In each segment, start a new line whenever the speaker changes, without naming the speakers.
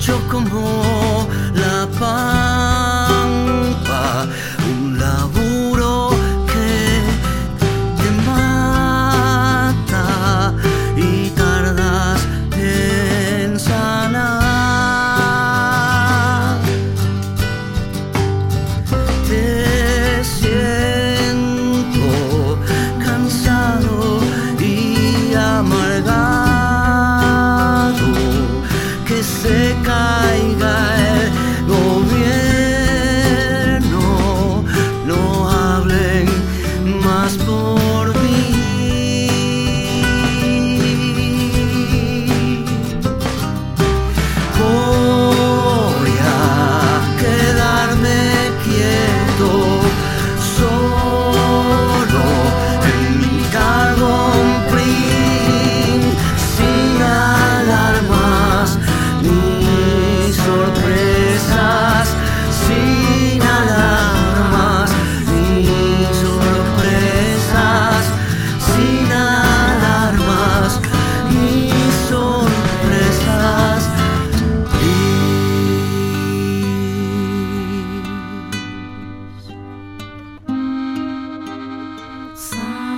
mucho como la paz.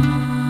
Oh.